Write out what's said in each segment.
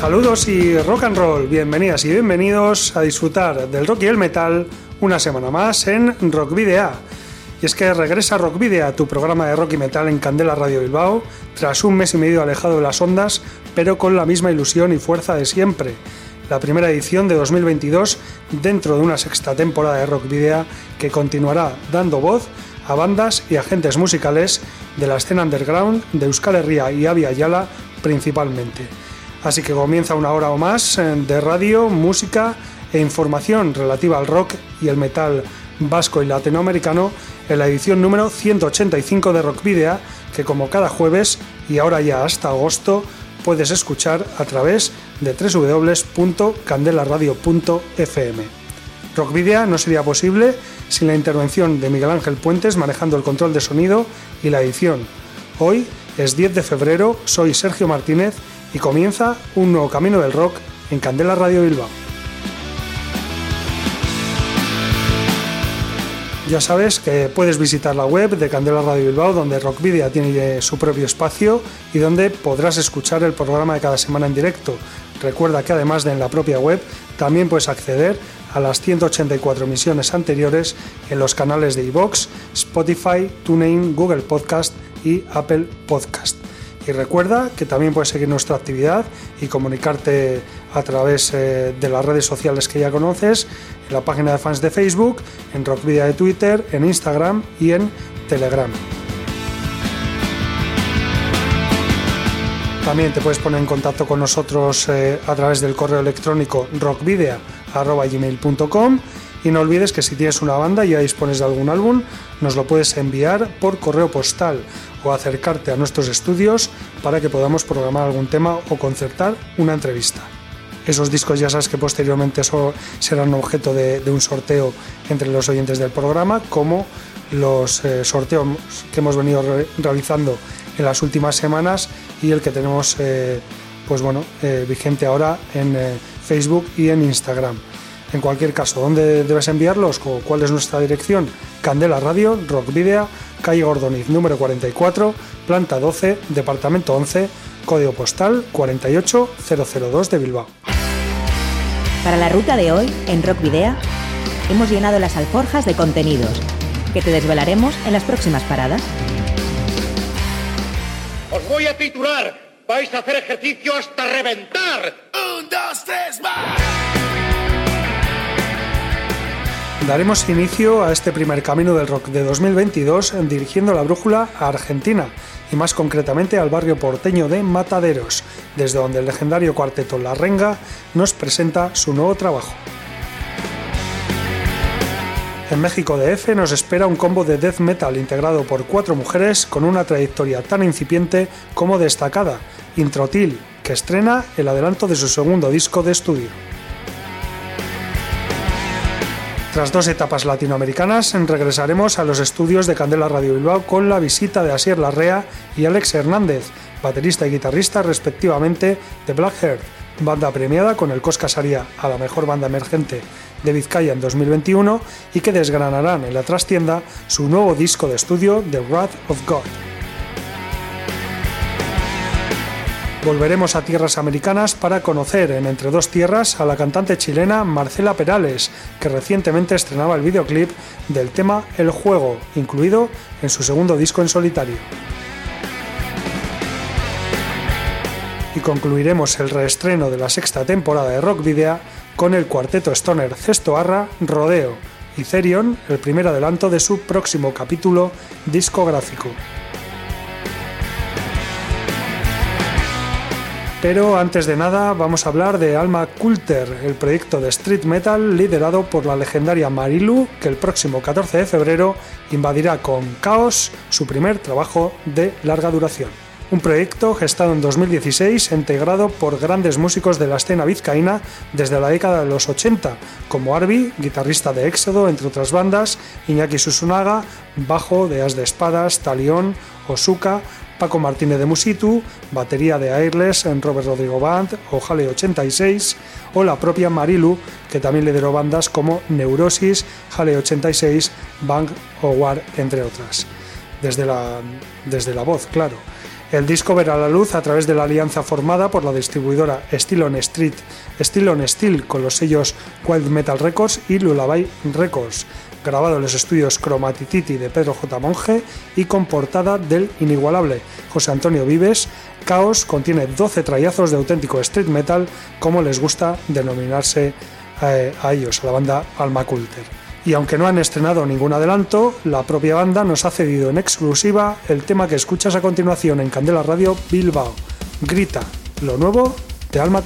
Saludos y rock and roll, bienvenidas y bienvenidos a disfrutar del rock y el metal una semana más en Rock Video. Y es que regresa Rock Video, tu programa de rock y metal en Candela Radio Bilbao, tras un mes y medio alejado de las ondas, pero con la misma ilusión y fuerza de siempre. La primera edición de 2022 dentro de una sexta temporada de Rock Video que continuará dando voz a bandas y agentes musicales de la escena underground de Euskal Herria y Avia Yala principalmente. Así que comienza una hora o más eh, de radio, música e información relativa al rock y el metal vasco y latinoamericano en la edición número 185 de Rock Video, que como cada jueves y ahora ya hasta agosto puedes escuchar a través de www.candelaradio.fm. Rock Video no sería posible sin la intervención de Miguel Ángel Puentes manejando el control de sonido y la edición. Hoy es 10 de febrero, soy Sergio Martínez y comienza un nuevo camino del rock en Candela Radio Bilbao. Ya sabes que puedes visitar la web de Candela Radio Bilbao, donde Rockvidia tiene su propio espacio y donde podrás escuchar el programa de cada semana en directo. Recuerda que además de en la propia web, también puedes acceder a las 184 emisiones anteriores en los canales de iVoox, Spotify, TuneIn, Google Podcast y Apple Podcast. Y recuerda que también puedes seguir nuestra actividad y comunicarte a través eh, de las redes sociales que ya conoces, en la página de fans de Facebook, en Rockvidia de Twitter, en Instagram y en Telegram. También te puedes poner en contacto con nosotros eh, a través del correo electrónico rockvidea.gmail.com y no olvides que si tienes una banda y ya dispones de algún álbum, nos lo puedes enviar por correo postal o acercarte a nuestros estudios para que podamos programar algún tema o concertar una entrevista. Esos discos ya sabes que posteriormente serán objeto de, un sorteo entre los oyentes del programa, como los eh, sorteos que hemos venido realizando en las últimas semanas y el que tenemos eh, pues bueno, eh, vigente ahora en Facebook y en Instagram. En cualquier caso, ¿dónde debes enviarlos? ¿Cuál es nuestra dirección? Candela Radio, Rock Video, calle Gordoniz número 44, planta 12, departamento 11, código postal 48002 de Bilbao. Para la ruta de hoy, en Rock Video, hemos llenado las alforjas de contenidos que te desvelaremos en las próximas paradas. Os voy a titular. Vais a hacer ejercicio hasta reventar. Un, dos, tres, más. Daremos inicio a este primer camino del rock de 2022 dirigiendo la brújula a Argentina y más concretamente al barrio porteño de Mataderos, desde donde el legendario cuarteto La Renga nos presenta su nuevo trabajo. En México DF nos espera un combo de death metal integrado por cuatro mujeres con una trayectoria tan incipiente como destacada, Introtil, que estrena el adelanto de su segundo disco de estudio. Tras dos etapas latinoamericanas, regresaremos a los estudios de Candela Radio Bilbao con la visita de Asier Larrea y Alex Hernández, baterista y guitarrista respectivamente de Blackheart, banda premiada con el Cosca Saria a la mejor banda emergente de Vizcaya en 2021 y que desgranarán en la trastienda su nuevo disco de estudio The Wrath of God. Volveremos a tierras americanas para conocer en Entre dos Tierras a la cantante chilena Marcela Perales, que recientemente estrenaba el videoclip del tema El Juego, incluido en su segundo disco en solitario. Y concluiremos el reestreno de la sexta temporada de Rock Video con el cuarteto stoner Cesto Arra Rodeo y Therion, el primer adelanto de su próximo capítulo discográfico. Pero antes de nada vamos a hablar de Alma Coulter, el proyecto de street metal liderado por la legendaria Marilu, que el próximo 14 de febrero invadirá con Chaos su primer trabajo de larga duración. un proyecto gestado en 2016 e integrado por grandes músicos de la escena vizcaína desde la década de los 80, como Arby, guitarrista de Éxodo, entre otras bandas, Iñaki Susunaga, bajo de As de Espadas, Talión, Osuka, Paco Martínez de Musitu, batería de Airless en Robert Rodrigo Band o Jale 86, o la propia Marilu, que también lideró bandas como Neurosis, Jale 86, Bang o War, entre otras. Desde la, desde la voz, claro. El disco verá la luz a través de la alianza formada por la distribuidora Steel on Street, Steel on Steel con los sellos Wild Metal Records y Lullaby Records, grabado en los estudios Chromatititi de Pedro J. Monge y con portada del inigualable José Antonio Vives. Chaos contiene 12 trayazos de auténtico street metal, como les gusta denominarse eh, a ellos, a la banda Alma Culter y aunque no han estrenado ningún adelanto, la propia banda nos ha cedido en exclusiva el tema que escuchas a continuación en Candela Radio Bilbao. Grita, lo nuevo de Alma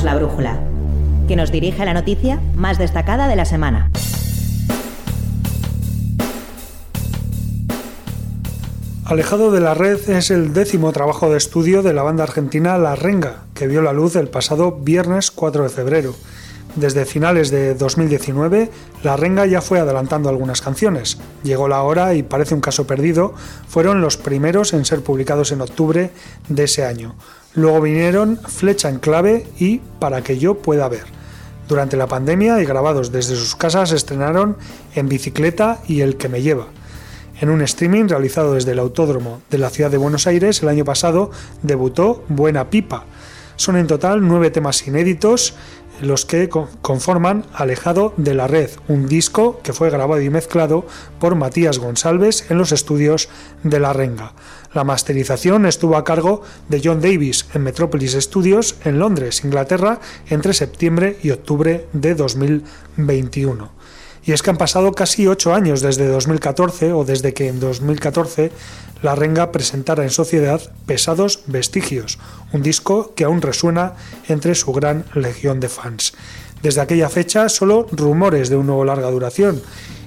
La brújula, que nos dirige a la noticia más destacada de la semana. Alejado de la red es el décimo trabajo de estudio de la banda argentina La Renga, que vio la luz el pasado viernes 4 de febrero. Desde finales de 2019, La Renga ya fue adelantando algunas canciones. Llegó la hora y parece un caso perdido, fueron los primeros en ser publicados en octubre de ese año. Luego vinieron Flecha en clave y Para que yo pueda ver. Durante la pandemia y grabados desde sus casas estrenaron En bicicleta y El que me lleva. En un streaming realizado desde el Autódromo de la ciudad de Buenos Aires el año pasado debutó Buena Pipa. Son en total nueve temas inéditos los que conforman Alejado de la Red, un disco que fue grabado y mezclado por Matías González en los estudios de La Renga. La masterización estuvo a cargo de John Davis en Metropolis Studios en Londres, Inglaterra, entre septiembre y octubre de 2021. Y es que han pasado casi ocho años desde 2014 o desde que en 2014 La Renga presentara en sociedad Pesados Vestigios, un disco que aún resuena entre su gran legión de fans. Desde aquella fecha solo rumores de un nuevo larga duración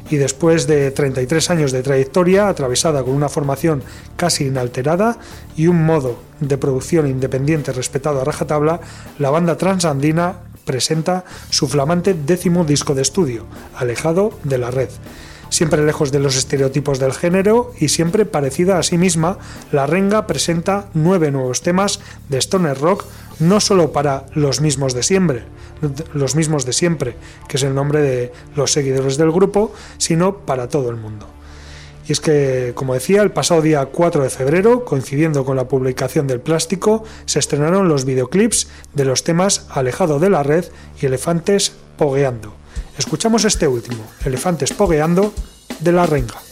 y después de 33 años de trayectoria atravesada con una formación casi inalterada y un modo de producción independiente respetado a rajatabla, la banda transandina presenta su flamante décimo disco de estudio, alejado de la red. Siempre lejos de los estereotipos del género y siempre parecida a sí misma, La Renga presenta nueve nuevos temas de stoner rock, no solo para los mismos de siempre, los mismos de siempre, que es el nombre de los seguidores del grupo, sino para todo el mundo. Y es que, como decía, el pasado día 4 de febrero, coincidiendo con la publicación del plástico, se estrenaron los videoclips de los temas Alejado de la Red y Elefantes Pogueando. Escuchamos este último, Elefantes Pogueando, de la Renga.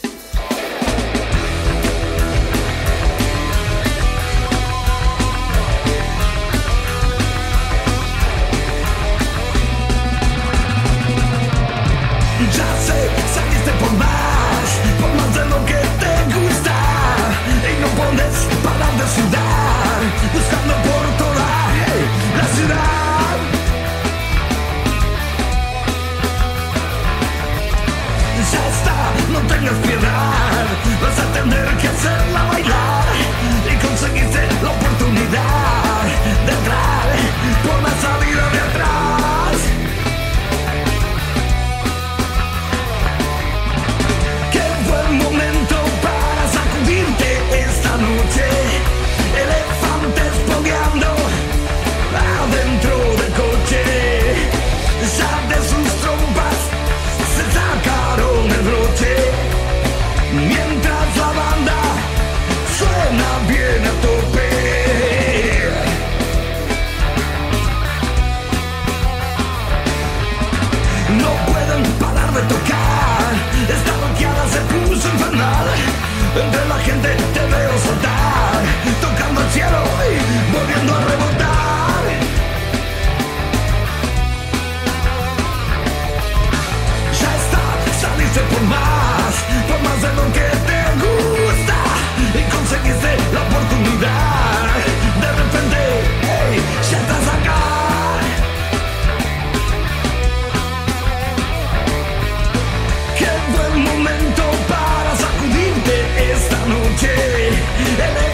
and they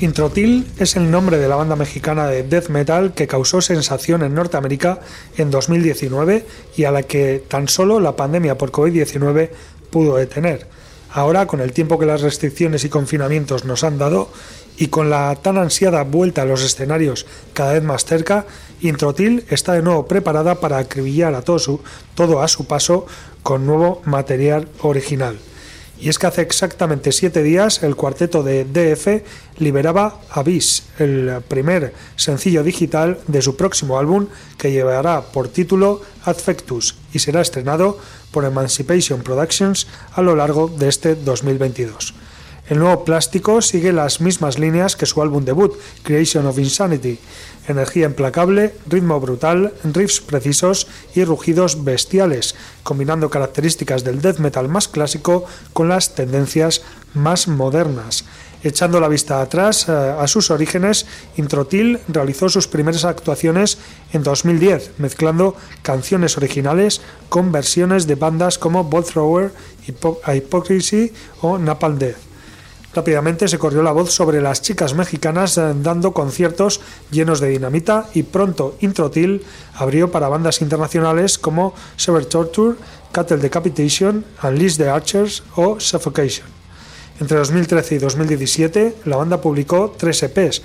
Introtil es el nombre de la banda mexicana de death metal que causó sensación en Norteamérica en 2019 y a la que tan solo la pandemia por COVID-19 pudo detener. Ahora, con el tiempo que las restricciones y confinamientos nos han dado y con la tan ansiada vuelta a los escenarios cada vez más cerca, Introtil está de nuevo preparada para acribillar a todo, su, todo a su paso con nuevo material original. Y es que hace exactamente siete días el cuarteto de DF liberaba Abyss, el primer sencillo digital de su próximo álbum que llevará por título Adfectus y será estrenado por Emancipation Productions a lo largo de este 2022. El nuevo plástico sigue las mismas líneas que su álbum debut, Creation of Insanity, energía implacable, ritmo brutal, riffs precisos y rugidos bestiales, combinando características del death metal más clásico con las tendencias más modernas. Echando la vista atrás eh, a sus orígenes, Introtil realizó sus primeras actuaciones en 2010, mezclando canciones originales con versiones de bandas como Bolt Thrower, Hypocrisy o Napalm Death. Rápidamente se corrió la voz sobre las chicas mexicanas eh, dando conciertos llenos de dinamita y pronto Introtil abrió para bandas internacionales como Sever Torture, Cattle Decapitation, Unleash the Archers o Suffocation. Entre 2013 y 2017 la banda publicó tres EPs,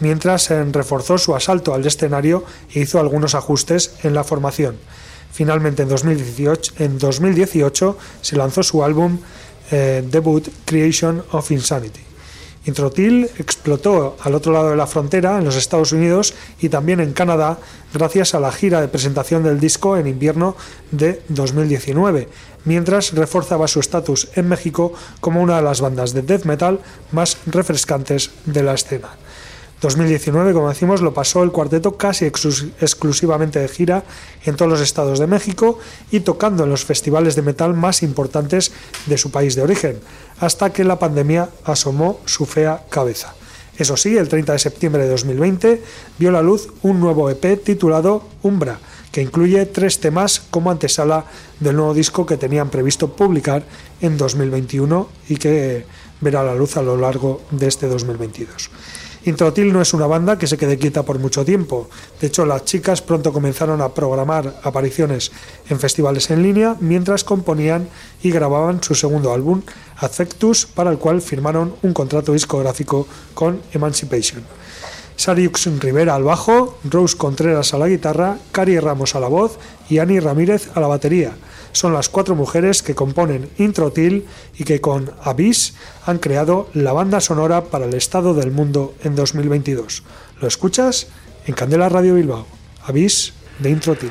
mientras se reforzó su asalto al escenario e hizo algunos ajustes en la formación. Finalmente en 2018, en 2018 se lanzó su álbum eh, debut Creation of Insanity. Introtil explotó al otro lado de la frontera, en los Estados Unidos y también en Canadá, gracias a la gira de presentación del disco en invierno de 2019, mientras reforzaba su estatus en México como una de las bandas de death metal más refrescantes de la escena. 2019, como decimos, lo pasó el cuarteto casi exclusivamente de gira en todos los estados de México y tocando en los festivales de metal más importantes de su país de origen, hasta que la pandemia asomó su fea cabeza. Eso sí, el 30 de septiembre de 2020 vio la luz un nuevo EP titulado Umbra, que incluye tres temas como antesala del nuevo disco que tenían previsto publicar en 2021 y que verá la luz a lo largo de este 2022. Introtil no es una banda que se quede quieta por mucho tiempo. De hecho, las chicas pronto comenzaron a programar apariciones en festivales en línea mientras componían y grababan su segundo álbum, Affectus, para el cual firmaron un contrato discográfico con Emancipation. Sariux Rivera al bajo, Rose Contreras a la guitarra, Cari Ramos a la voz y Ani Ramírez a la batería son las cuatro mujeres que componen Introtil y que con Abyss han creado la banda sonora para el estado del mundo en 2022. ¿Lo escuchas? En Candela Radio Bilbao. Abyss de Introtil.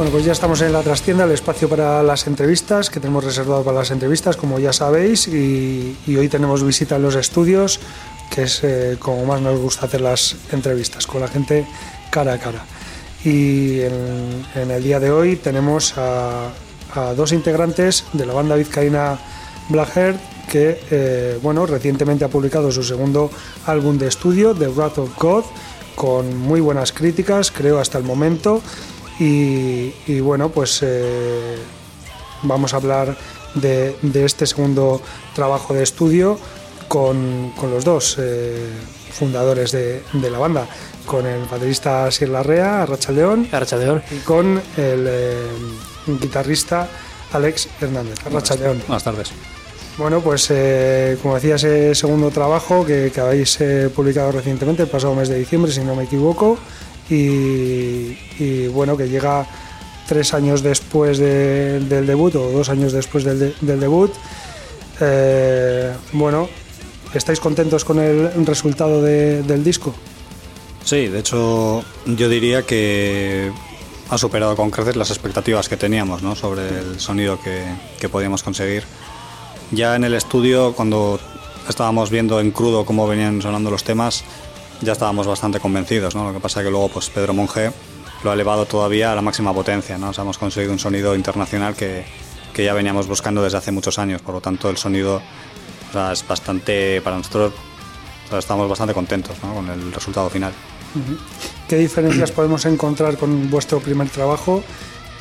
Bueno, pues ya estamos en la trastienda, el espacio para las entrevistas, que tenemos reservado para las entrevistas, como ya sabéis, y, hoy tenemos visita en los estudios, que es eh, como más nos gusta hacer las entrevistas, con la gente cara a cara. Y en, el día de hoy tenemos a, dos integrantes de la banda vizcaína Blackheart, que eh, bueno, recientemente ha publicado su segundo álbum de estudio, The Wrath of God, con muy buenas críticas, creo, hasta el momento. Y, bueno, pues eh, vamos a hablar de, este segundo trabajo de estudio con, los dos eh, fundadores de, la banda, con el baterista Sir Larrea, Arracha León, y con el eh, guitarrista Alex Hernández. Arracha León. Buenas tardes. Bueno, pues como decía, ese segundo trabajo que, que habéis publicado recientemente, el pasado mes de diciembre, si no me equivoco, y, bueno, que llega tres años después del debut o dos años después del, debut. Eh, bueno, ¿estáis contentos con el resultado del disco? Sí, de hecho yo diría que ha superado con creces las expectativas que teníamos ¿no? sobre el sonido que, que podíamos conseguir. Ya en el estudio, cuando estábamos viendo en crudo cómo venían sonando los temas, ya estábamos bastante convencidos, ¿no? Lo que pasa es que luego pues Pedro Monge lo ha elevado todavía a la máxima potencia, ¿no? hemos conseguido un sonido internacional que, que, ya veníamos buscando desde hace muchos años, por lo tanto el sonido es bastante, para nosotros estamos bastante contentos ¿no? con el resultado final. ¿Qué diferencias podemos encontrar con vuestro primer trabajo?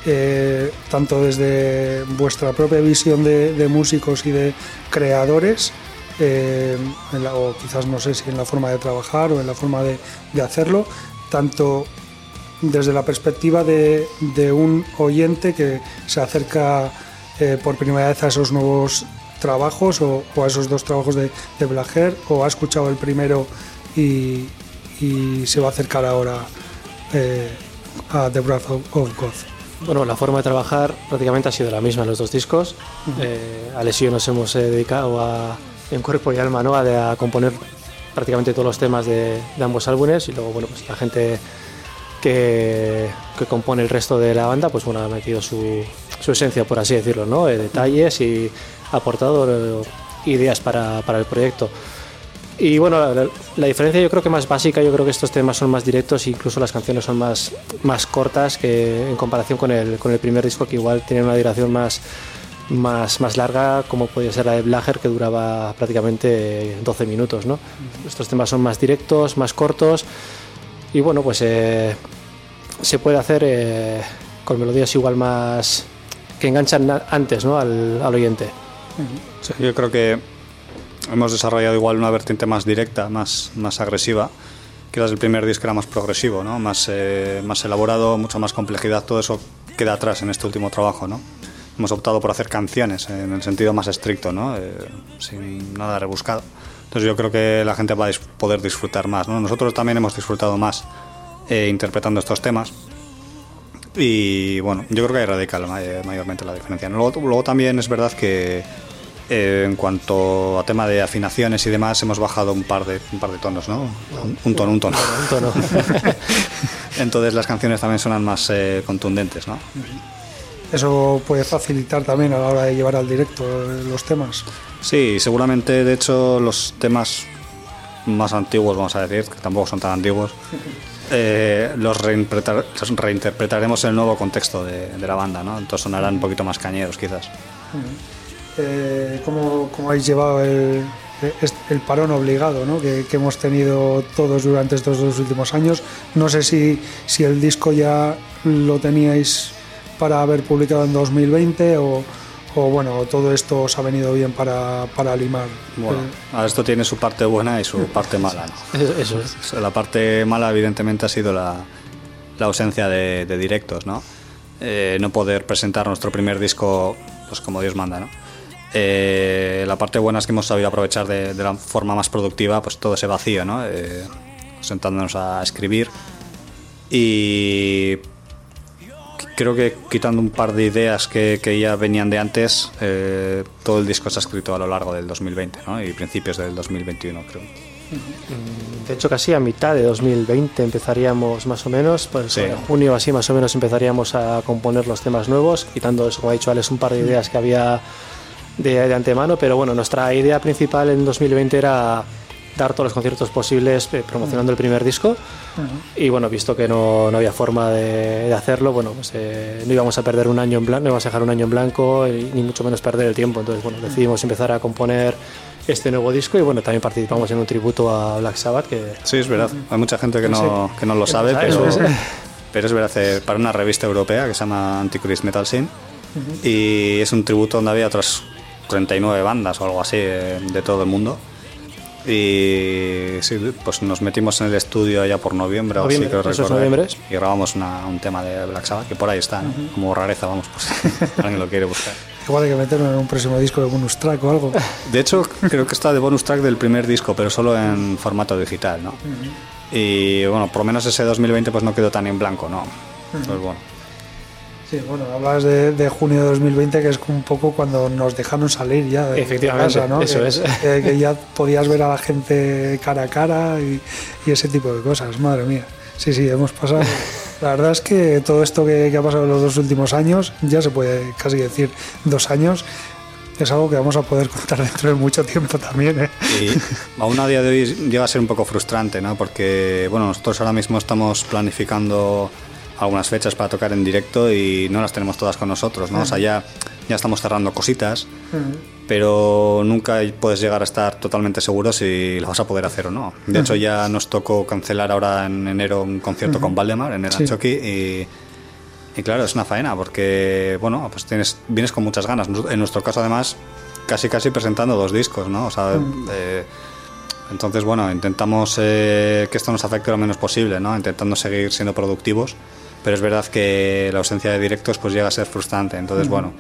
Eh, tanto desde vuestra propia visión de, de músicos y de creadores, eh, o quizás no sé si en la forma de trabajar o en la forma de, hacerlo, tanto desde la perspectiva de, un oyente que se acerca eh, por primera vez a esos nuevos trabajos o, a esos dos trabajos de, de Blager o ha escuchado el primero y, se va a acercar ahora eh, a The Breath of, God. Bueno, la forma de trabajar prácticamente ha sido la misma en los dos discos. a Lesio nos hemos dedicado a, en cuerpo y alma ¿no? a, componer prácticamente todos los temas de, ambos álbumes y luego bueno pues la gente que, que, compone el resto de la banda pues bueno ha metido su, su esencia por así decirlo ¿no? Eh, detalles y ha aportado eh, ideas para, para, el proyecto y bueno la, diferencia yo creo que más básica yo creo que estos temas son más directos incluso las canciones son más más cortas que en comparación con el, con el primer disco que igual tiene una duración más más, más larga, como podía ser la de Blager, que duraba prácticamente 12 minutos. ¿no? Estos temas son más directos, más cortos y bueno, pues eh, se puede hacer eh, con melodías igual más que enganchan antes ¿no? al, al oyente. yo creo que hemos desarrollado igual una vertiente más directa, más, más agresiva. Quizás el primer disco era más progresivo, ¿no? más, eh, más elaborado, mucha más complejidad. Todo eso queda atrás en este último trabajo. ¿no? Hemos optado por hacer canciones en el sentido más estricto, ¿no? Eh, sin nada rebuscado. Entonces yo creo que la gente va a poder disfrutar más. ¿no? Nosotros también hemos disfrutado más eh, interpretando estos temas. Y bueno, yo creo que ahí radica mayormente la diferencia. Luego, luego también es verdad que eh, en cuanto a tema de afinaciones y demás, hemos bajado un par de, un par de tonos, ¿no? Un, tono, un tono. Un tono. Entonces las canciones también suenan más contundentes, ¿no? Eso puede facilitar también a la hora de llevar al directo los temas. Sí, seguramente, de hecho, los temas más antiguos, vamos a decir, que tampoco son tan antiguos, eh, los, reinterpretaremos en el nuevo contexto de, la banda, ¿no? Entonces sonarán un poquito más cañeros, quizás. Eh, ¿cómo, habéis llevado el, el parón obligado ¿no? que, que, hemos tenido todos durante estos dos últimos años? No sé si, si el disco ya lo teníais para haber publicado en 2020 o, bueno, todo esto os ha venido bien para, para limar. Bueno, eh, esto tiene su parte buena y su parte mala. ¿no? Eso es. La parte mala evidentemente ha sido la, la ausencia de, directos, ¿no? Eh, no poder presentar nuestro primer disco pues como Dios manda, ¿no? Eh, la parte buena es que hemos sabido aprovechar de, de, la forma más productiva pues todo ese vacío, ¿no? sentándonos a escribir y creo que quitando un par de ideas que, que ya venían de antes, eh, todo el disco se ha escrito a lo largo del 2020 ¿no? y principios del 2021, creo. De hecho, casi a mitad de 2020 empezaríamos más o menos, pues en junio así más o menos empezaríamos a componer los temas nuevos, quitando eso, como ha dicho Alex, un par de ideas que había de, de antemano, pero bueno, nuestra idea principal en 2020 era dar todos los conciertos posibles eh, promocionando el primer disco. Y bueno, visto que no, no había forma de, hacerlo, bueno, pues eh, no íbamos a perder un año en blanco, no íbamos a dejar un año en blanco, ni mucho menos perder el tiempo. Entonces, bueno, decidimos empezar a componer este nuevo disco y bueno, también participamos en un tributo a Black Sabbath. Que... Sí, es verdad. Hay mucha gente que no, que no lo sabe, pero, pero es verdad, eh, para una revista europea que se llama Antichrist Metal Scene y es un tributo donde había otras 39 bandas o algo así de todo el mundo y sí, pues nos metimos en el estudio ya por noviembre, así que noviembre. y grabamos un tema de Black Sabbath, que por ahí está, como rareza, vamos, pues alguien lo quiere buscar. Igual hay que meterlo en un próximo disco de bonus track o algo. De hecho, creo que está de bonus track del primer disco, pero solo en formato digital, ¿no? Y bueno, por lo menos ese 2020 pues no quedó tan en blanco, ¿no? Pues bueno. Sí, bueno, hablas de, junio de 2020, que es un poco cuando nos dejaron salir ya de Efectivamente, ¿no? Eso es. Que, ya podías ver a la gente cara a cara y, ese tipo de cosas, madre mía. Sí, sí, hemos pasado. La verdad es que todo esto que, ha pasado en los dos últimos años, ya se puede casi decir dos años, es algo que vamos a poder contar dentro de mucho tiempo también. ¿eh? Y aún a día de hoy llega a ser un poco frustrante, ¿no? Porque, bueno, nosotros ahora mismo estamos planificando algunas fechas para tocar en directo y no las tenemos todas con nosotros, ¿no? O sea, ya, ya estamos cerrando cositas, pero nunca puedes llegar a estar totalmente seguro si lo vas a poder hacer o no. De hecho, ya nos tocó cancelar ahora en enero un concierto con Valdemar en el sí. y, y claro, es una faena porque, bueno, pues tienes, vienes con muchas ganas. En nuestro caso, además, casi casi presentando dos discos, ¿no? O sea, eh, entonces, bueno, intentamos eh, que esto nos afecte lo menos posible, ¿no? Intentando seguir siendo productivos, pero es verdad que la ausencia de directos pues llega a ser frustrante. Entonces, bueno,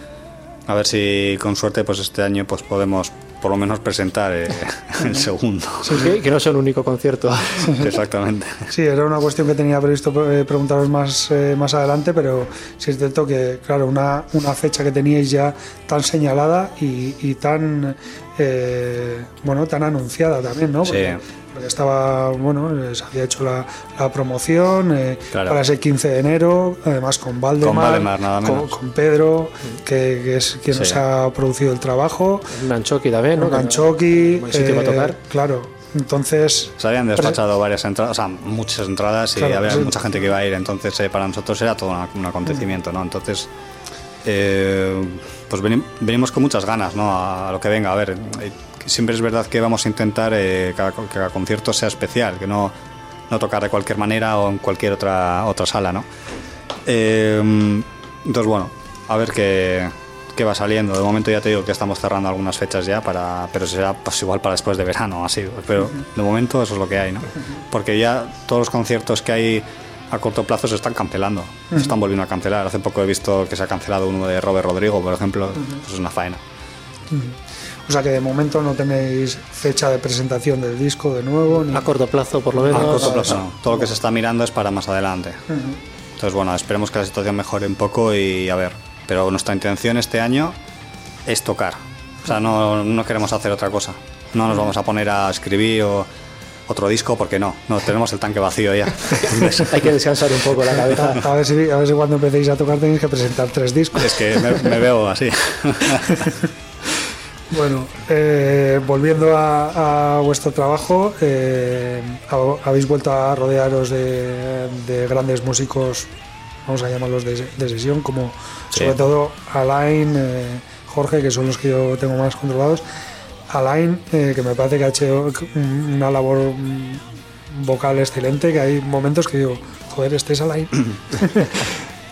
a ver si con suerte pues este año pues podemos por lo menos presentar eh, el segundo. Sí, que, que no sea un único concierto. Exactamente. Sí, era una cuestión que tenía previsto eh, preguntaros más, eh, más adelante, pero sí es cierto que, claro, una, una fecha que teníais ya tan señalada y, y tan, eh, bueno, tan anunciada también, ¿no? Porque, porque estaba, bueno, eh, se había hecho la, la promoción eh, Claro. para ese 15 de enero, además con Valdemar, Con Valdemar, nada con, menos. con Pedro, que, que es quien Sí. nos ha producido el trabajo, Manchoki también, ¿no? Para tocar. claro, entonces... Se habían despachado varias entradas, o sea, muchas entradas y Claro, había sí. mucha gente que iba a ir, entonces eh, para nosotros era todo una- un acontecimiento, ¿no? Entonces, eh, pues veni- venimos con muchas ganas, ¿no? A, lo que venga, a ver, eh, siempre es verdad que vamos a intentar eh, cada, que cada concierto sea especial, que no, no tocar de cualquier manera o en cualquier otra, otra sala, ¿no? Eh, entonces, bueno, a ver qué, qué va saliendo. De momento ya te digo que estamos cerrando algunas fechas ya, para, pero será pues igual para después de verano, así. Pero de momento eso es lo que hay, ¿no? Porque ya todos los conciertos que hay a corto plazo se están cancelando, se están volviendo a cancelar. Hace poco he visto que se ha cancelado uno de Robert Rodrigo, por ejemplo, pues es una faena. O sea que de momento no tenéis fecha de presentación del disco de nuevo. Ni... A corto plazo, por lo menos. A corto plazo no. Todo lo que se está mirando es para más adelante. Entonces, bueno, esperemos que la situación mejore un poco y a ver. Pero nuestra intención este año es tocar. O sea, no, no queremos hacer otra cosa. No nos vamos a poner a escribir o otro disco porque no. No, tenemos el tanque vacío ya. Hay que descansar un poco la cabeza. A ver, si, a ver si cuando empecéis a tocar tenéis que presentar tres discos. es que me, me veo así. Bueno, eh, volviendo a, a vuestro trabajo, eh, ha- habéis vuelto a rodearos de, de grandes músicos, vamos a llamarlos de, de sesión, como Sí. sobre todo Alain, eh, Jorge, que son los que yo tengo más controlados. Alain, eh, que me parece que ha hecho una labor mm, vocal excelente, que hay momentos que digo, joder, este es Alain.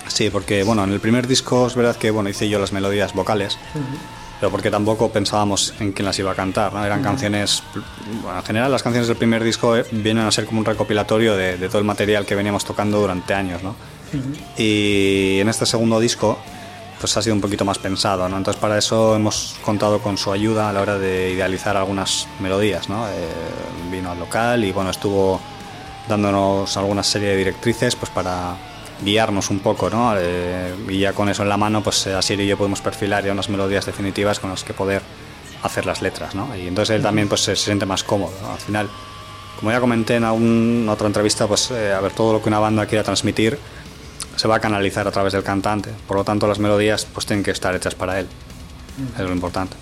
Sí, porque bueno, en el primer disco es verdad que bueno, hice yo las melodías vocales, pero porque tampoco pensábamos en quién las iba a cantar, ¿no? Eran canciones, bueno, en general las canciones del primer disco eh, vienen a ser como un recopilatorio de, de todo el material que veníamos tocando durante años, ¿no? Y en este segundo disco pues ha sido un poquito más pensado, ¿no? Entonces para eso hemos contado con su ayuda a la hora de idealizar algunas melodías, ¿no? Eh, vino al local y bueno, estuvo dándonos alguna serie de directrices pues para guiarnos un poco, ¿no? Eh, y ya con eso en la mano, pues eh, Asier y yo podemos perfilar ya unas melodías definitivas con las que poder hacer las letras, ¿no? Y entonces él también pues se, se siente más cómodo, ¿no? Al final, como ya comenté en alguna otra entrevista, pues eh, a ver, todo lo que una banda quiera transmitir se va a canalizar a través del cantante. Por lo tanto, las melodías pues tienen que estar hechas para él. Es lo importante.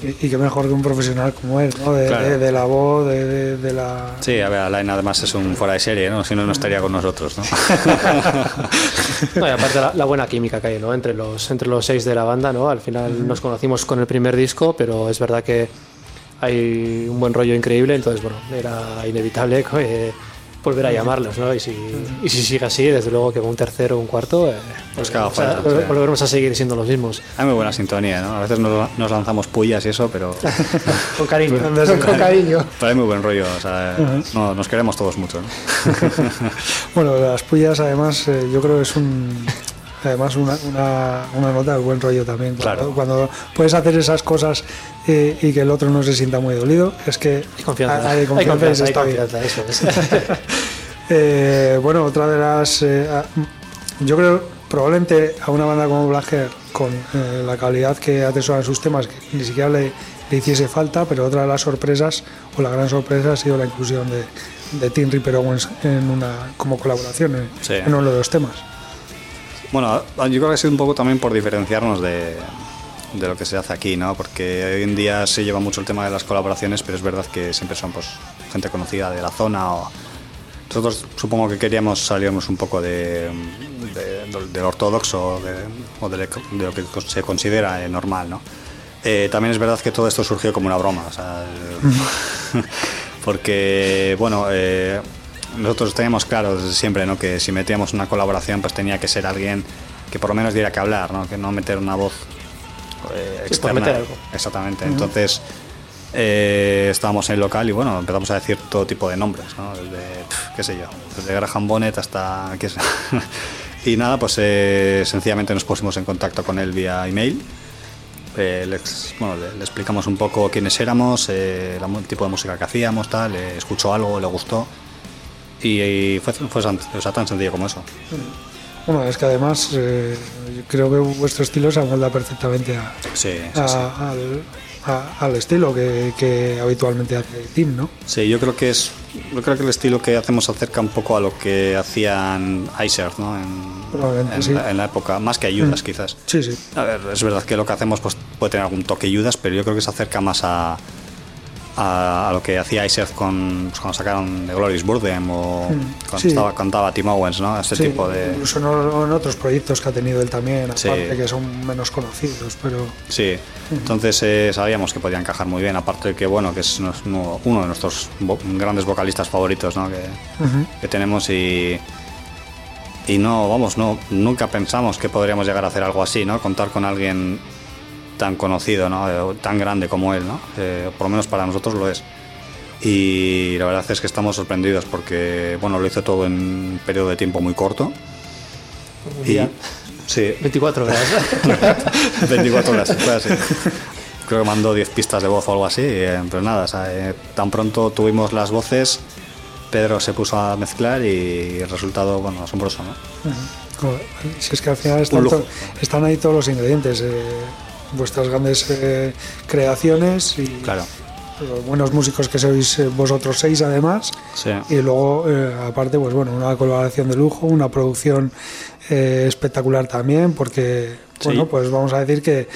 Y, y qué mejor que un profesional como él, ¿no? De, Claro. de- de la voz, de, de- de la... Sí, a ver, Alain además es un fuera de serie, ¿no? Si no, no estaría con nosotros, ¿no? No, y aparte la, la buena química que hay, ¿no? Entre los, entre los seis de la banda, ¿no? Al final nos conocimos con el primer disco, pero es verdad que hay un buen rollo increíble, entonces, bueno, era inevitable eh, volver a llamarlos, ¿no? Y si, y si sigue así, desde luego que con un tercero o un cuarto, eh, Pues que haga o sea, falta, volveremos a seguir siendo los mismos. Hay muy buena sintonía, ¿no? A veces nos, nos lanzamos pullas y eso, pero, Con cariño. Con cariño. pero hay muy buen rollo. O sea, no, nos queremos todos mucho, ¿no? Bueno, las pullas además eh, yo creo que es un además una, una, una nota de buen rollo también. Cuando, Claro. cuando puedes hacer esas cosas eh, y que el otro no se sienta muy dolido, es que Hay confianza. hay confianza hay está confianza, eso es. Eh, bueno, otra de las. eh, yo creo probablemente a una banda como Blacker, con eh, la calidad que atesora en sus temas, que ni siquiera le, le hiciese falta, pero otra de las sorpresas, o la gran sorpresa, ha sido la inclusión de, de Tim Ripper Owens en una, como colaboración en, Sí. en uno de los temas. Bueno, yo creo que ha sido un poco también por diferenciarnos de, de lo que se hace aquí, ¿no? Porque hoy en día se lleva mucho el tema de las colaboraciones, pero es verdad que siempre son pues gente conocida de la zona o... Nosotros supongo que queríamos salirnos un poco de, de- del- ortodoxo de- o de, lo que se considera eh, normal, ¿no? Eh, también es verdad que todo esto surgió como una broma, o sea, porque, bueno, eh, nosotros teníamos claro desde siempre ¿no? que si metíamos una colaboración pues tenía que ser alguien que por lo menos diera que hablar, ¿no? que no meter una voz eh, Sí, externa. meter algo. Exactamente. Entonces eh, estábamos en el local y bueno, empezamos a decir todo tipo de nombres, ¿no? Desde, pf, qué sé yo, desde Graham Bonnet hasta... qué sé. y nada, pues eh, sencillamente nos pusimos en contacto con él vía email. Eh, le, bueno, le, le explicamos un poco quiénes éramos, eh, el tipo de música que hacíamos, tal, le escuchó algo, le gustó. Y, y fue, fue o sea, tan sencillo como eso. Bueno, es que además eh, yo creo que vuestro estilo se amolda perfectamente a, Sí, sí, a- sí. al, a- al estilo que, que habitualmente hace Tim, ¿no? Sí, yo creo que es, yo creo que el estilo que hacemos se acerca un poco a lo que hacían Iser, ¿no? En, en en la época, más que Ayudas quizás. Sí, sí. A ver, es verdad que lo que hacemos pues, puede tener algún toque Judas, pero yo creo que se acerca más a, a, a lo que hacía Iser con, pues, cuando sacaron de Glorious Burdem o cuando sí. estaba, cantaba Tim Owens, ¿no? Este Sí, tipo de... Incluso en, en otros proyectos que ha tenido él también, Sí. aparte que son menos conocidos, pero Sí, entonces eh, sabíamos que podía encajar muy bien, aparte de que, bueno, que es uno uno de nuestros vo- grandes vocalistas favoritos, ¿no? Que, que tenemos y... Y no, vamos, no, nunca pensamos que podríamos llegar a hacer algo así, ¿no? Contar con alguien tan conocido, ¿no? Eh, tan grande como él, ¿no? Eh, por lo menos para nosotros lo es. Y la verdad es que estamos sorprendidos porque, bueno, lo hizo todo en un periodo de tiempo muy corto. Un Y, sí, 24 horas. 24 horas, fue así. Creo que mandó 10 pistas de voz o algo así, eh, pero nada, o sea, eh, tan pronto tuvimos las voces, Pedro se puso a mezclar y el resultado, bueno, asombroso, ¿no? Joder, si es que al final están, están ahí todos los ingredientes, eh, vuestras grandes eh, creaciones y Claro, los buenos músicos que sois eh, vosotros seis además. sí. Y luego, eh, aparte, pues bueno, una colaboración de lujo, una producción eh, espectacular también, porque, Sí. bueno, pues vamos a decir que,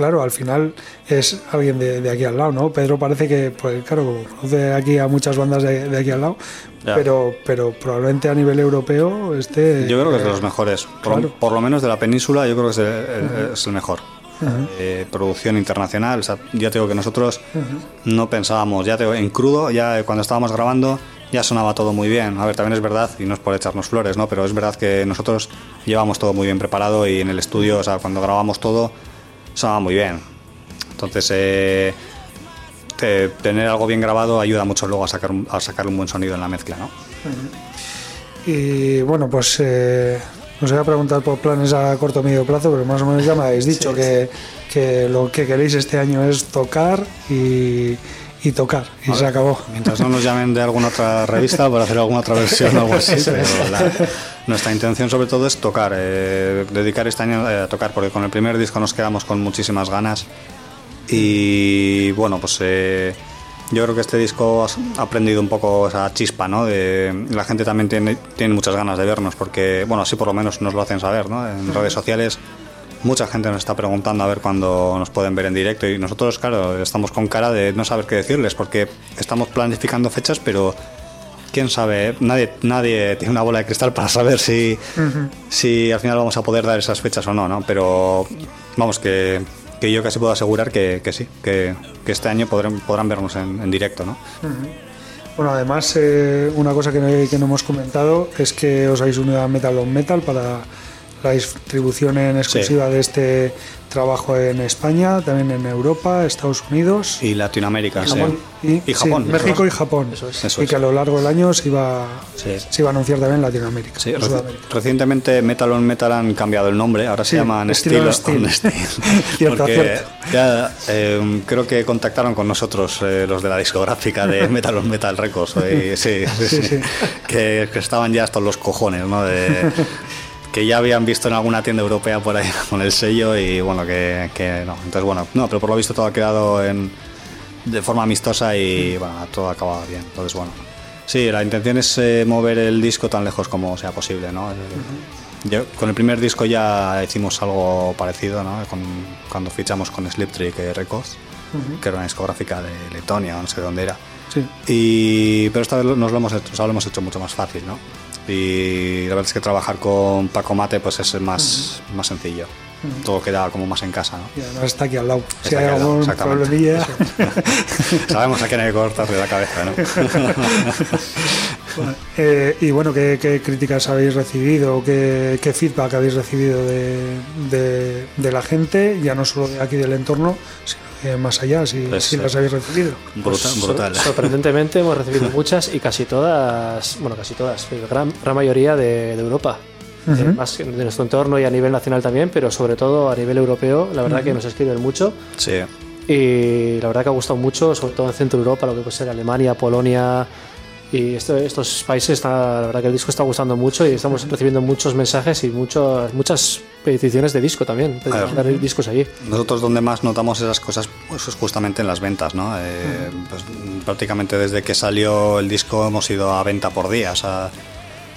claro, al final es alguien de, de aquí al lado, ¿no? Pedro parece que, pues claro, como conoce aquí a muchas bandas de, de aquí al lado, Ya. pero, pero probablemente a nivel europeo este... Yo creo que es de eh, los mejores, por, claro. por lo menos de la península, yo creo que es, el, es el mejor. Eh, producción internacional, o sea, ya te digo que nosotros no pensábamos, ya te digo, en crudo, ya cuando estábamos grabando ya sonaba todo muy bien. A ver, también es verdad, y no es por echarnos flores, ¿no? Pero es verdad que nosotros llevamos todo muy bien preparado y en el estudio, o sea, cuando grabamos todo, sonaba muy bien. Entonces, eh, te- tener algo bien grabado ayuda mucho luego a sacar, un- a sacar un buen sonido en la mezcla, ¿no? Y bueno, pues eh, os voy a preguntar por planes a corto o medio plazo, pero más o menos ya me habéis dicho que, que lo que queréis este año es tocar y, y tocar, y se acabó. Mientras no nos llamen de alguna otra revista para hacer alguna otra versión o algo así, pero la- nuestra intención sobre todo es tocar, eh, dedicar este año eh, a tocar, porque con el primer disco nos quedamos con muchísimas ganas y bueno, pues eh, yo creo que este disco ha aprendido un poco esa chispa, ¿no? De, la gente también tiene, tiene muchas ganas de vernos, porque bueno, así por lo menos nos lo hacen saber, ¿no? En redes sociales mucha gente nos está preguntando a ver cuándo nos pueden ver en directo y nosotros, claro, estamos con cara de no saber qué decirles porque estamos planificando fechas, pero quién sabe, nadie, nadie tiene una bola de cristal para saber si, si al final vamos a poder dar esas fechas o no, ¿no? Pero vamos, que, que yo casi puedo asegurar que, que sí, que, que este año podrán, podrán vernos en, en directo, ¿no? Bueno, además, eh, una cosa que no, que no hemos comentado es que os habéis unido a Metal on Metal para la distribución en exclusiva de este trabajo en España, también en Europa, Estados Unidos. Y Latinoamérica, sí. Y, sí, Japón. México y Japón. Eso es. Eso y que a lo largo del año se iba, Sí. se iba a anunciar también en Latinoamérica. Sí, en reci- Sudamérica. recientemente Metal on Metal han cambiado el nombre, ahora Sí, se llaman Steel Steel Steel. Steel. Cierto, Porque cierto. ya eh, creo que contactaron con nosotros eh, los de la discográfica de Metal on Metal Records. y sí, sí, Sí, sí, sí. Que, que estaban ya hasta los cojones, ¿no? De- que ya habían visto en alguna tienda europea por ahí con el sello y bueno, que, que no. Entonces, bueno, no, pero por lo visto todo ha quedado en, de forma amistosa y bueno, todo ha acabado bien. Entonces, bueno. Sí, la intención es eh, mover el disco tan lejos como sea posible, ¿no? Eh, yo- con el primer disco ya hicimos algo parecido, ¿no? Con- cuando fichamos con Sliptrick Records, que era una discográfica de Letonia, no sé de dónde era. Sí. Y, pero esta vez nos lo hemos hecho, o sea, lo hemos hecho mucho más fácil, ¿no? Y la verdad es que trabajar con Paco Mate pues es más, más sencillo. Todo queda como más en casa, ¿no? Y además está aquí al lado. Si hay algún problemilla. Sabemos a quién hay que cortarle la cabeza, ¿no? Eh, y bueno, ¿qué, críticas habéis recibido? ¿Qué, qué feedback habéis recibido de, de, la gente? Ya no solo de aquí del entorno, sino más allá, si, pues, si las habéis recibido. Brutal, brutal. sorprendentemente hemos recibido muchas y casi todas, bueno, casi todas, gran, gran mayoría de, Europa. Eh, más de nuestro entorno y a nivel nacional también, pero sobre todo a nivel europeo, la verdad que nos escriben mucho. Sí. Y la verdad que ha gustado mucho, sobre todo en Centro Europa, lo que puede ser Alemania, Polonia, y estos países, está, la verdad que el disco está gustando mucho y estamos recibiendo muchos mensajes y muchos, muchas peticiones de disco también, de discos allí. Nosotros donde más notamos esas cosas pues, es justamente en las ventas, ¿no? Eh, pues, prácticamente desde que salió el disco hemos ido a venta por día, o sea,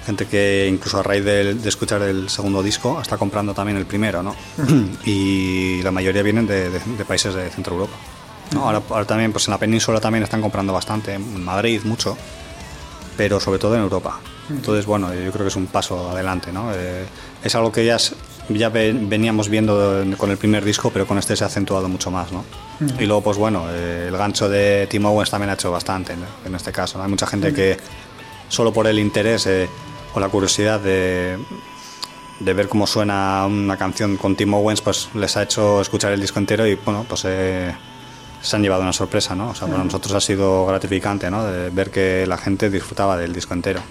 gente que incluso a raíz de, escuchar el segundo disco está comprando también el primero, ¿no? y la mayoría vienen de, países de Centro Europa. Ahora, ahora, también, pues en la península también están comprando bastante, en Madrid mucho pero sobre todo en Europa. Entonces, bueno, yo creo que es un paso adelante, ¿no? Eh, es algo que ya, ya veníamos viendo con el primer disco, pero con este se ha acentuado mucho más, ¿no? Y luego, pues bueno, eh, el gancho de Tim Owens también ha hecho bastante en este caso. Hay mucha gente que solo por el interés eh, o la curiosidad de, de ver cómo suena una canción con Tim Owens, pues les ha hecho escuchar el disco entero y, bueno, pues se han llevado una sorpresa, ¿no? O sea, para nosotros ha sido gratificante, ¿no? De ver que la gente disfrutaba del disco entero.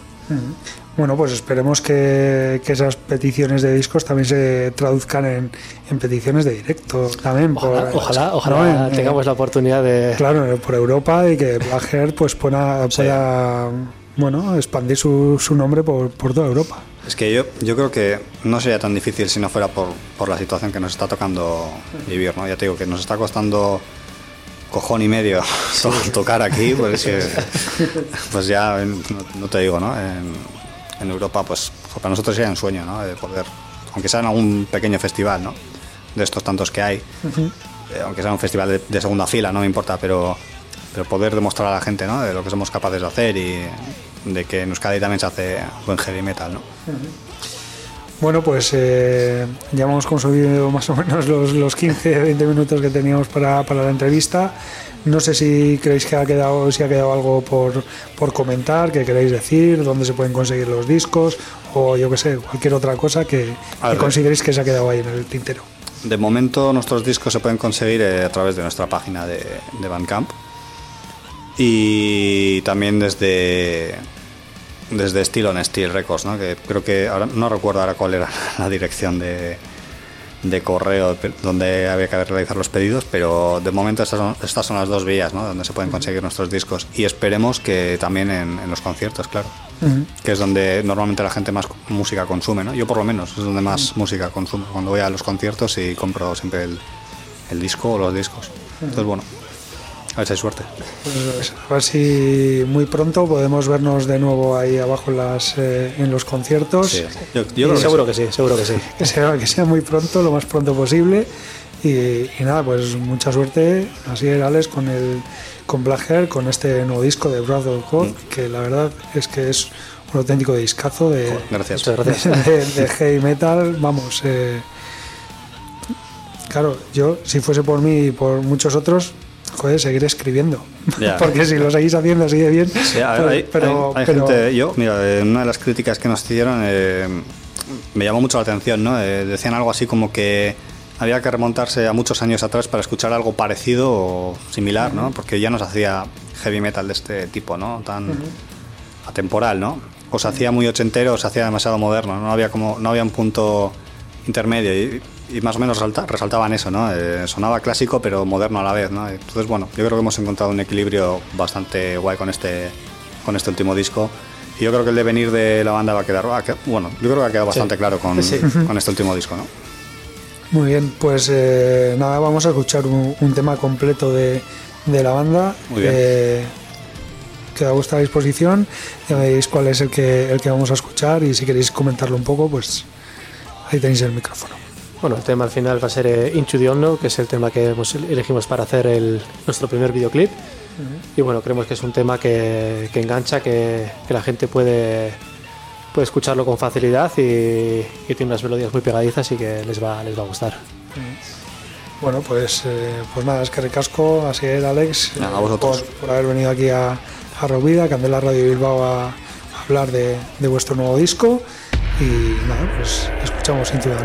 Bueno, pues esperemos que, esas peticiones de discos también se traduzcan en, peticiones de directo también. Ojalá, ojalá, tengamos la oportunidad de... Claro, por Europa y que Black pues pueda, bueno, expandir su, su nombre por, por, toda Europa. Es que yo, yo creo que no sería tan difícil si no fuera por, por la situación que nos está tocando vivir, ¿no? Ya te digo que nos está costando cojón y medio tocar aquí, pues, pues ya no, te digo, ¿no? En, Europa, pues para nosotros sería un sueño, ¿no? De poder, aunque sea en algún pequeño festival, ¿no? De estos tantos que hay, eh, aunque sea un festival de, segunda fila, no me importa, pero, pero poder demostrar a la gente, ¿no? De lo que somos capaces de hacer y de que en Euskadi también se hace buen heavy metal, ¿no? Bueno, pues eh, ya hemos consumido más o menos los, los 15-20 minutos que teníamos para, la entrevista. No sé si creéis que ha quedado, si ha quedado algo por, por comentar, que queréis decir, dónde se pueden conseguir los discos o yo que sé, cualquier otra cosa que, consideréis que se ha quedado ahí en el tintero. De momento nuestros discos se pueden conseguir eh, a través de nuestra página de, de Bandcamp y también desde desde Steel on Steel Records, ¿no? que creo que ahora no recuerdo ahora cuál era la dirección de, de correo donde había que realizar los pedidos, pero de momento estas son, estas son las dos vías ¿no? donde se pueden conseguir nuestros discos y esperemos que también en, los conciertos, claro, que es donde normalmente la gente más música consume, ¿no? yo por lo menos es donde más música consumo, cuando voy a los conciertos y compro siempre el, el disco o los discos. Entonces, bueno, a ver si hay suerte. Pues a ver si muy pronto podemos vernos de nuevo ahí abajo en, las, eh, en los conciertos. Yo, seguro que sí, seguro que sí. Que sea, que sea muy pronto, lo más pronto posible. Y, nada, pues mucha suerte, así es Alex, con el con Black con este nuevo disco de Brad God, mm. que la verdad es que es un auténtico discazo de, gracias. de, heavy metal. Vamos, eh, claro, yo si fuese por mí y por muchos otros, joder, seguir escribiendo. Porque si lo seguís haciendo así de bien. pero, hay, gente, yo, mira, una de las críticas que nos hicieron eh, me llamó mucho la atención, ¿no? Eh, decían algo así como que había que remontarse a muchos años atrás para escuchar algo parecido o similar, ¿no? Porque ya nos hacía heavy metal de este tipo, ¿no? Tan atemporal, ¿no? O se hacía muy ochentero o se hacía demasiado moderno, no había como no había un punto intermedio y y más o menos resaltaban eso, ¿no? Eh, sonaba clásico pero moderno a la vez, ¿no? Entonces, bueno, yo creo que hemos encontrado un equilibrio bastante guay con este, con este último disco. Y yo creo que el devenir de la banda va a quedar, bueno, yo creo que ha quedado bastante claro con, con, este último disco, ¿no? Muy bien, pues eh, nada, vamos a escuchar un, tema completo de, de, la banda. Muy bien. Eh, queda a vuestra disposición, ya veis cuál es el que, el que vamos a escuchar y si queréis comentarlo un poco, pues ahí tenéis el micrófono. Bueno, el tema al final va a ser eh, Into the Unknown, que es el tema que elegimos para hacer el, nuestro primer videoclip. Y bueno, creemos que es un tema que, que engancha, que, que, la gente puede, puede escucharlo con facilidad y, tiene unas melodías muy pegadizas y que les va, les va a gustar. Bueno, pues, eh, pues nada, es que recasco, así es Alex, a vosotros. por, haber venido aquí a, a Rovida, Candela Radio Bilbao a, hablar de, de vuestro nuevo disco y nada, pues escuchamos Into the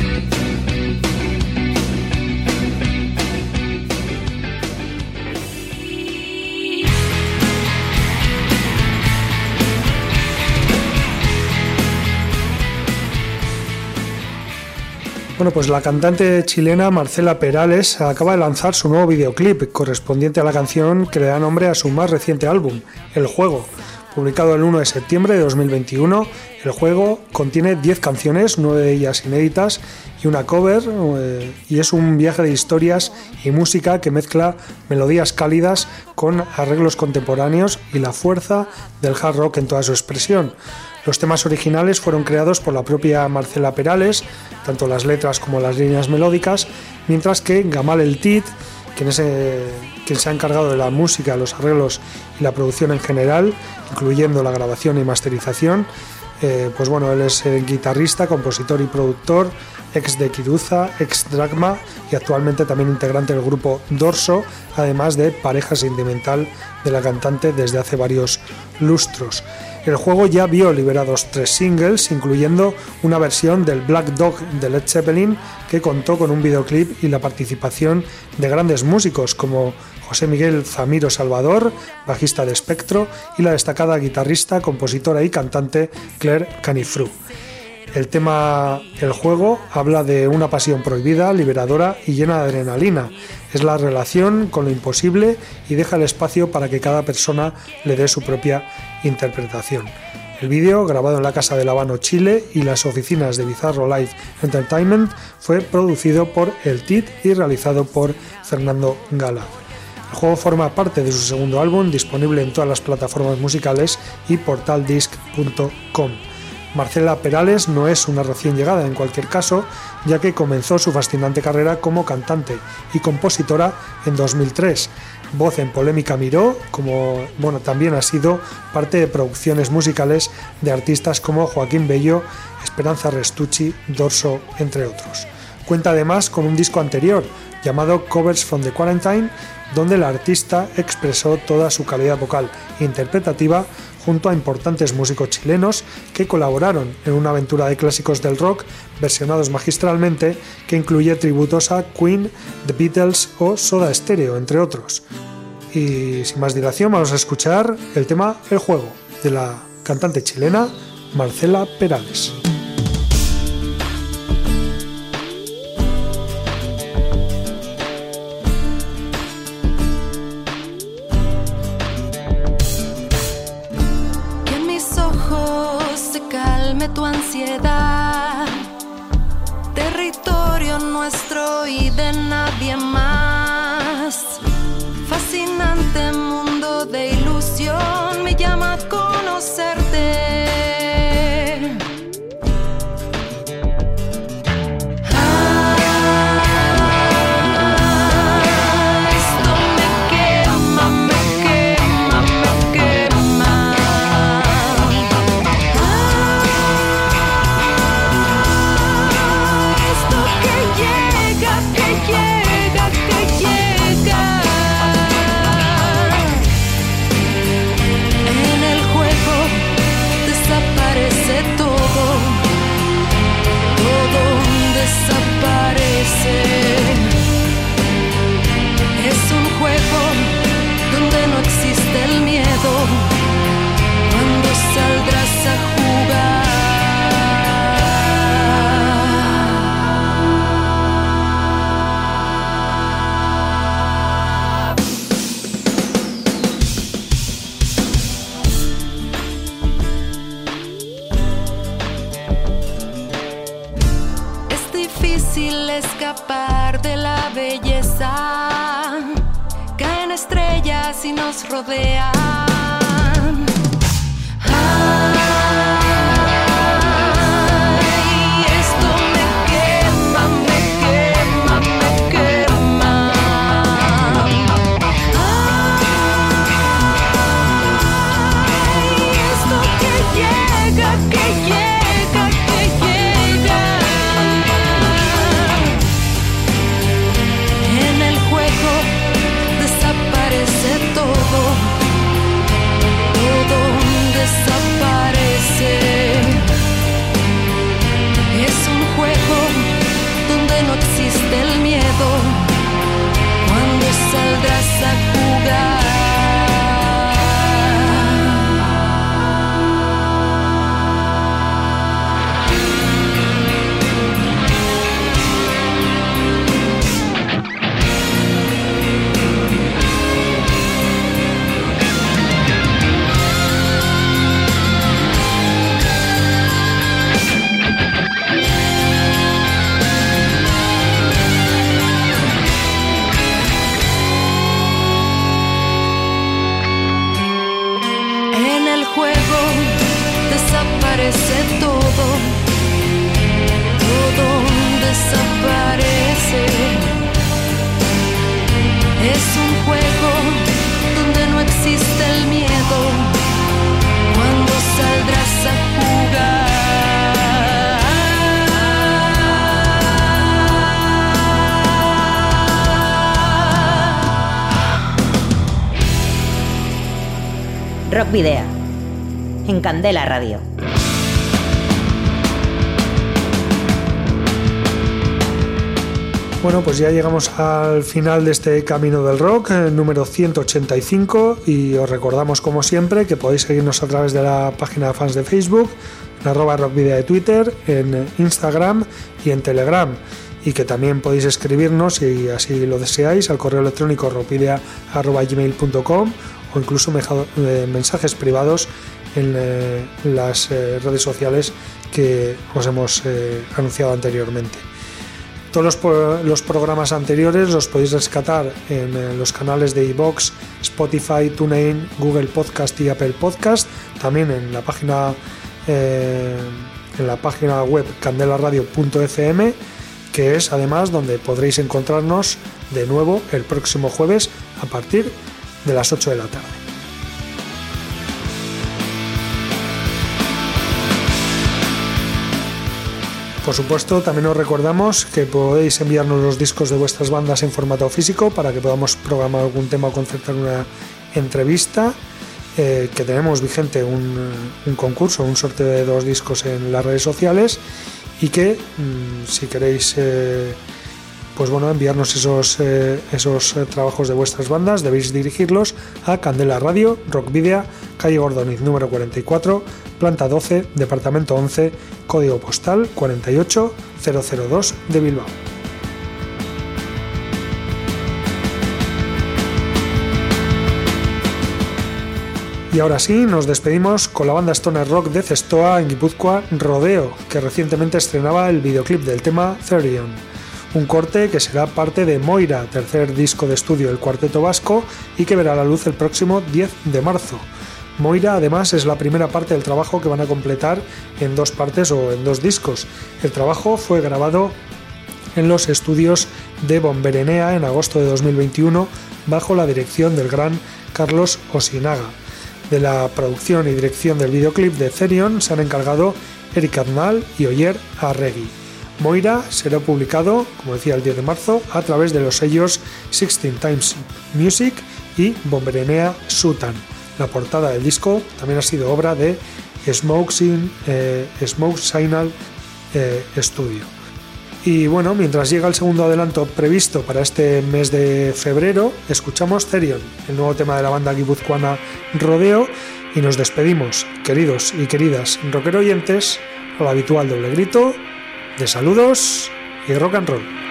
Bueno, pues la cantante chilena Marcela Perales acaba de lanzar su nuevo videoclip correspondiente a la canción que le da nombre a su más reciente álbum, El Juego. Publicado el 1 de septiembre de 2021, el juego contiene 10 canciones, 9 de ellas inéditas y una cover, eh, y es un viaje de historias y música que mezcla melodías cálidas con arreglos contemporáneos y la fuerza del hard rock en toda su expresión. Los temas originales fueron creados por la propia Marcela Perales, tanto las letras como las líneas melódicas, mientras que Gamal El Tit, quien, quien se ha encargado de la música, los arreglos y la producción en general, incluyendo la grabación y masterización, eh, pues bueno, él es eh, guitarrista, compositor y productor, ex de Kiruza, ex Dragma y actualmente también integrante del grupo Dorso, además de pareja sentimental de la cantante desde hace varios lustros. El juego ya vio liberados tres singles, incluyendo una versión del Black Dog de Led Zeppelin que contó con un videoclip y la participación de grandes músicos como José Miguel Zamiro Salvador, bajista de Spectro, y la destacada guitarrista, compositora y cantante Claire Canifru. El tema El juego habla de una pasión prohibida, liberadora y llena de adrenalina. Es la relación con lo imposible y deja el espacio para que cada persona le dé su propia interpretación. El vídeo, grabado en la Casa de Habano, Chile, y las oficinas de Bizarro Life Entertainment, fue producido por El TIT y realizado por Fernando Gala. El juego forma parte de su segundo álbum, disponible en todas las plataformas musicales y portaldisc.com. Marcela Perales no es una recién llegada en cualquier caso, ya que comenzó su fascinante carrera como cantante y compositora en 2003. Voz en Polémica Miró, como bueno, también ha sido parte de producciones musicales de artistas como Joaquín Bello, Esperanza Restucci, Dorso, entre otros. Cuenta además con un disco anterior llamado Covers from the Quarantine, donde la artista expresó toda su calidad vocal e interpretativa junto a importantes músicos chilenos que colaboraron en una aventura de clásicos del rock versionados magistralmente que incluye tributos a Queen, The Beatles o Soda Stereo, entre otros. Y sin más dilación vamos a escuchar el tema El juego de la cantante chilena Marcela Perales. Videa, en Candela Radio. Bueno, pues ya llegamos al final de este Camino del Rock, eh, número 185, y os recordamos como siempre que podéis seguirnos a través de la página de fans de Facebook, en arroba rockvidea de Twitter, en Instagram y en Telegram y que también podéis escribirnos si así lo deseáis al correo electrónico rockvidea.gmail.com o incluso eh, mensajes privados en eh, las eh, redes sociales que os hemos anunciado anteriormente. Todos los, los programas anteriores los podéis rescatar en los canales de iBox, Spotify, TuneIn, Google Podcast y Apple Podcast. También en la página en la página web candelaradio.fm, que es además donde podréis encontrarnos de nuevo el próximo jueves a partir de las 8 de la tarde. Por supuesto, también os recordamos que podéis enviarnos los discos de vuestras bandas en formato físico para que podamos programar algún tema o concertar una entrevista. eh, que tenemos vigente un, un concurso, un sorteo de dos discos en las redes sociales y que mm, si queréis eh, pues bueno, enviarnos esos, eh, esos eh, trabajos de vuestras bandas, debéis dirigirlos a Candela Radio, Rock Video, calle Gordoniz número 44, planta 12, departamento 11, código postal 48002 de Bilbao. Y ahora sí, nos despedimos con la banda Stoner Rock de Cestoa en Guipúzcoa, Rodeo, que recientemente estrenaba el videoclip del tema Therion. Un corte que será parte de Moira, tercer disco de estudio del cuarteto vasco y que verá la luz el próximo 10 de marzo. Moira además es la primera parte del trabajo que van a completar en dos partes o en dos discos. El trabajo fue grabado en los estudios de Bomberenea en agosto de 2021 bajo la dirección del gran Carlos Osinaga. De la producción y dirección del videoclip de Therion se han encargado Eric Arnal y Oyer Arregui. Moira será publicado, como decía, el 10 de marzo a través de los sellos 16 Times Music y Bomberenea Sutan. La portada del disco también ha sido obra de Smoke, eh, Signal eh, Studio. Y bueno, mientras llega el segundo adelanto previsto para este mes de febrero, escuchamos Therion, el nuevo tema de la banda guipuzcoana Rodeo, y nos despedimos, queridos y queridas rockero oyentes, al habitual doble grito de saludos y rock and roll.